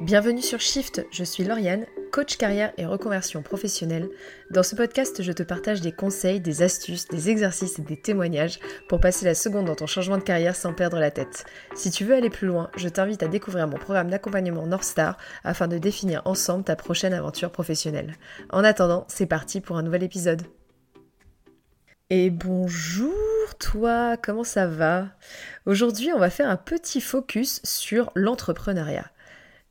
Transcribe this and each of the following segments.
Bienvenue sur Shift, je suis Lauriane, coach carrière et reconversion professionnelle. Dans ce podcast, je te partage des conseils, des astuces, des exercices et des témoignages pour passer la seconde dans ton changement de carrière sans perdre la tête. Si tu veux aller plus loin, je t'invite à découvrir mon programme d'accompagnement North Star afin de définir ensemble ta prochaine aventure professionnelle. En attendant, c'est parti pour un nouvel épisode. Et bonjour toi, comment ça va? Aujourd'hui, on va faire un petit focus sur l'entrepreneuriat.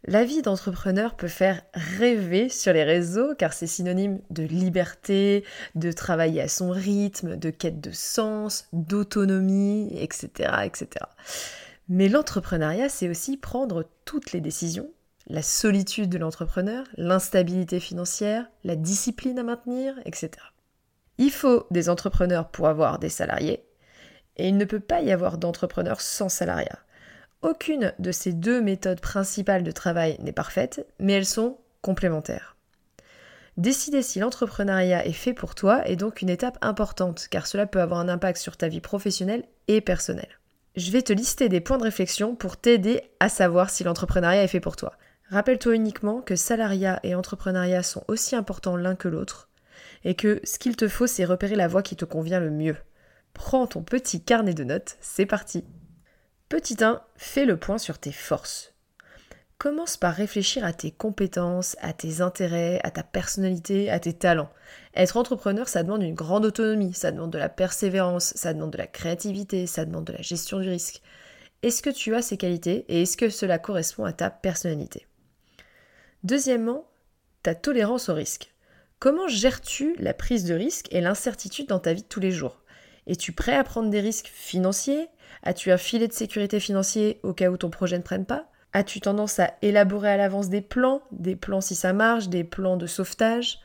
La vie d'entrepreneur peut faire rêver sur les réseaux car c'est synonyme de liberté, de travailler à son rythme, de quête de sens, d'autonomie, etc., etc. Mais l'entrepreneuriat, c'est aussi prendre toutes les décisions, la solitude de l'entrepreneur, l'instabilité financière, la discipline à maintenir, etc. Il faut des entrepreneurs pour avoir des salariés, et il ne peut pas y avoir d'entrepreneurs sans salariat. Aucune de ces deux méthodes principales de travail n'est parfaite, mais elles sont complémentaires. Décider si l'entrepreneuriat est fait pour toi est donc une étape importante, car cela peut avoir un impact sur ta vie professionnelle et personnelle. Je vais te lister des points de réflexion pour t'aider à savoir si l'entrepreneuriat est fait pour toi. Rappelle-toi uniquement que salariat et entrepreneuriat sont aussi importants l'un que l'autre, et que ce qu'il te faut, c'est repérer la voie qui te convient le mieux. Prends ton petit carnet de notes, c'est parti Petit 1, fais le point sur tes forces. Commence par réfléchir à tes compétences, à tes intérêts, à ta personnalité, à tes talents. Être entrepreneur, ça demande une grande autonomie, ça demande de la persévérance, ça demande de la créativité, ça demande de la gestion du risque. Est-ce que tu as ces qualités et est-ce que cela correspond à ta personnalité? Deuxièmement, ta tolérance au risque. Comment gères-tu la prise de risque et l'incertitude dans ta vie de tous les jours? Es-tu prêt à prendre des risques financiers, As-tu un filet de sécurité financier au cas où ton projet ne prenne pas? As-tu tendance à élaborer à l'avance des plans, des plans si ça marche, des plans de sauvetage,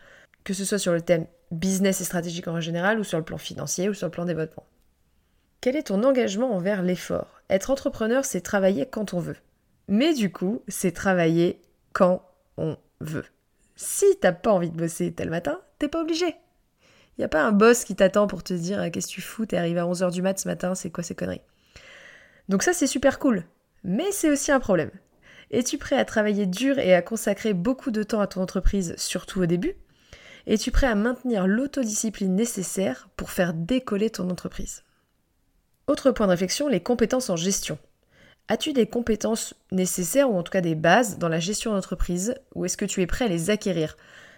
que ce soit sur le thème business et stratégique en général, ou sur le plan financier, ou sur le plan développement Quel est ton engagement envers l'effort? Être entrepreneur, c'est travailler quand on veut. Mais du coup, c'est travailler quand on veut. Si t'as pas envie de bosser tel matin, t'es pas obligé. Il n'y a pas un boss qui t'attend pour te dire qu'est-ce que tu fous, t'es arrivé à 11h du mat ce matin, c'est quoi ces conneries? Donc ça c'est super cool, mais c'est aussi un problème. Es-tu prêt à travailler dur et à consacrer beaucoup de temps à ton entreprise, surtout au début? Es-tu prêt à maintenir l'autodiscipline nécessaire pour faire décoller ton entreprise? Autre point de réflexion, les compétences en gestion. As-tu des compétences nécessaires ou en tout cas des bases dans la gestion d'entreprise? Ou est-ce que tu es prêt à les acquérir?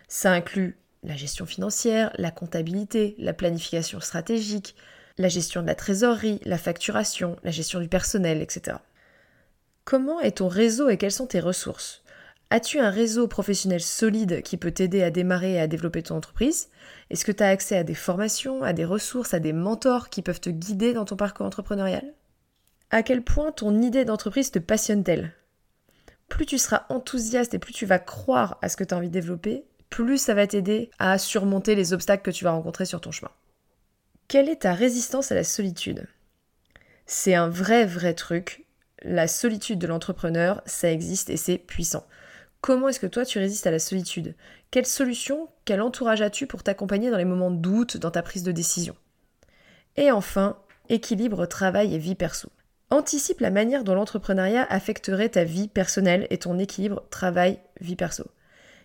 Ça inclut la gestion financière, la comptabilité, la planification stratégique, la gestion de la trésorerie, la facturation, la gestion du personnel, etc. Comment est ton réseau et quelles sont tes ressources? As-tu un réseau professionnel solide qui peut t'aider à démarrer et à développer ton entreprise? Est-ce que tu as accès à des formations, à des ressources, à des mentors qui peuvent te guider dans ton parcours entrepreneurial? À quel point ton idée d'entreprise te passionne-t-elle? Plus tu seras enthousiaste et plus tu vas croire à ce que tu as envie de développer, plus ça va t'aider à surmonter les obstacles que tu vas rencontrer sur ton chemin. Quelle est ta résistance à la solitude? C'est un vrai, vrai truc. La solitude de l'entrepreneur, ça existe et c'est puissant. Comment est-ce que toi tu résistes à la solitude? Quelle solution, quel entourage as-tu pour t'accompagner dans les moments de doute, dans ta prise de décision? Et enfin, équilibre travail et vie perso. Anticipe la manière dont l'entrepreneuriat affecterait ta vie personnelle et ton équilibre travail-vie perso.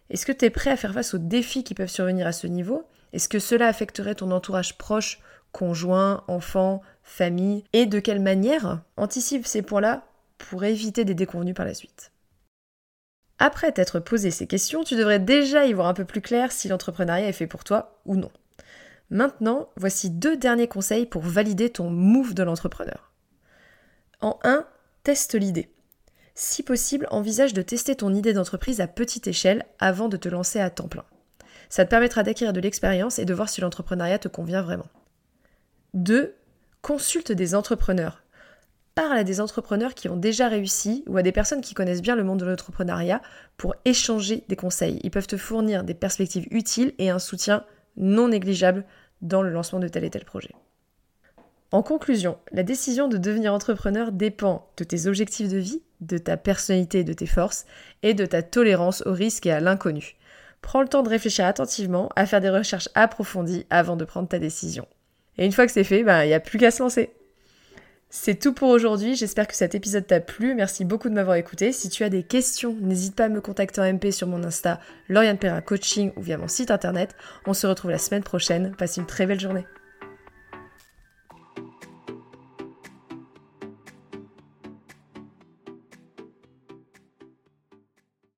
Est-ce que tu es prêt à faire face aux défis qui peuvent survenir à ce niveau? Est-ce que cela affecterait ton entourage proche conjoint, enfant, famille, et de quelle manière anticipe ces points-là pour éviter des déconvenus par la suite? Après t'être posé ces questions, tu devrais déjà y voir un peu plus clair si l'entrepreneuriat est fait pour toi ou non. Maintenant, voici deux derniers conseils pour valider ton move de l'entrepreneur. En 1, teste l'idée. Si possible, envisage de tester ton idée d'entreprise à petite échelle avant de te lancer à temps plein. Ça te permettra d'acquérir de l'expérience et de voir si l'entrepreneuriat te convient vraiment. 2. Consulte des entrepreneurs. Parle à des entrepreneurs qui ont déjà réussi ou à des personnes qui connaissent bien le monde de l'entrepreneuriat pour échanger des conseils. Ils peuvent te fournir des perspectives utiles et un soutien non négligeable dans le lancement de tel et tel projet. En conclusion, la décision de devenir entrepreneur dépend de tes objectifs de vie, de ta personnalité et de tes forces, et de ta tolérance au risque et à l'inconnu. Prends le temps de réfléchir attentivement, à faire des recherches approfondies avant de prendre ta décision. Et une fois que c'est fait, ben, il n'y a plus qu'à se lancer. C'est tout pour aujourd'hui, j'espère que cet épisode t'a plu, merci beaucoup de m'avoir écouté. Si tu as des questions, n'hésite pas à me contacter en MP sur mon Insta, Lauriane Perrin Coaching ou via mon site internet. On se retrouve la semaine prochaine, passe une très belle journée.